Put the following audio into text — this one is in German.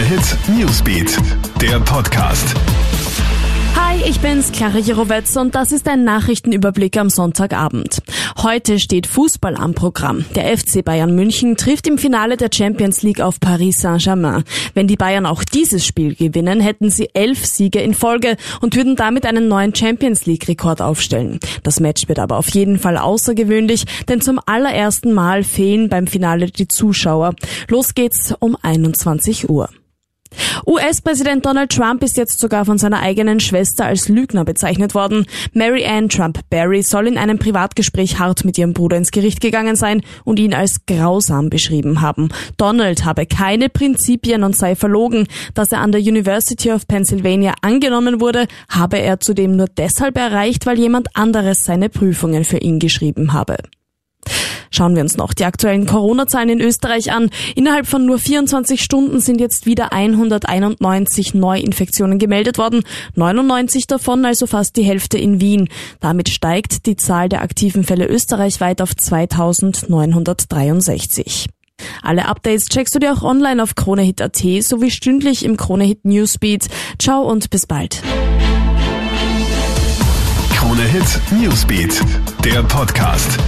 Hit Newsbeat, der Podcast. Hi, ich bin's, Clara Jirovetz und das ist ein Nachrichtenüberblick am Sonntagabend. Heute steht Fußball am Programm. Der FC Bayern München trifft im Finale der Champions League auf Paris Saint-Germain. Wenn die Bayern auch dieses Spiel gewinnen, hätten sie elf Siege in Folge und würden damit einen neuen Champions League-Rekord aufstellen. Das Match wird aber auf jeden Fall außergewöhnlich, denn zum allerersten Mal fehlen beim Finale die Zuschauer. Los geht's um 21 Uhr. US-Präsident Donald Trump ist jetzt sogar von seiner eigenen Schwester als Lügner bezeichnet worden. Mary Ann Trump-Barry soll in einem Privatgespräch hart mit ihrem Bruder ins Gericht gegangen sein und ihn als grausam beschrieben haben. Donald habe keine Prinzipien und sei verlogen. Dass er an der University of Pennsylvania angenommen wurde, habe er zudem nur deshalb erreicht, weil jemand anderes seine Prüfungen für ihn geschrieben habe. Schauen wir uns noch die aktuellen Corona-Zahlen in Österreich an. Innerhalb von nur 24 Stunden sind jetzt wieder 191 Neuinfektionen gemeldet worden. 99 davon, also fast die Hälfte in Wien. Damit steigt die Zahl der aktiven Fälle österreichweit auf 2963. Alle Updates checkst du dir auch online auf KroneHit.at sowie stündlich im KroneHit Newsbeat. Ciao und bis bald. KroneHit Newsbeat, der Podcast.